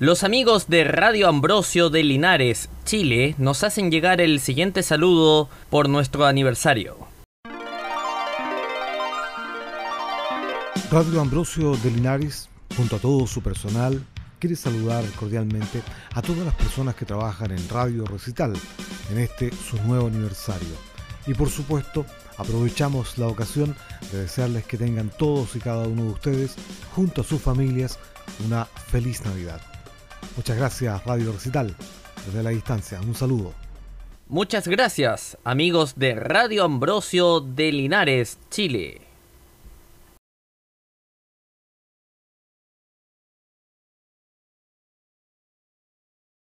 Los amigos de Radio Ambrosio de Linares, Chile, nos hacen llegar el siguiente saludo por nuestro aniversario. Radio Ambrosio de Linares, junto a todo su personal, quiere saludar cordialmente a todas las personas que trabajan en Radio Recital en este su nuevo aniversario. Y por supuesto, aprovechamos la ocasión de desearles que tengan todos y cada uno de ustedes, junto a sus familias, una feliz Navidad. Muchas gracias Radio Recital, desde la distancia, un saludo. Muchas gracias, amigos de Radio Ambrosio de Linares, Chile.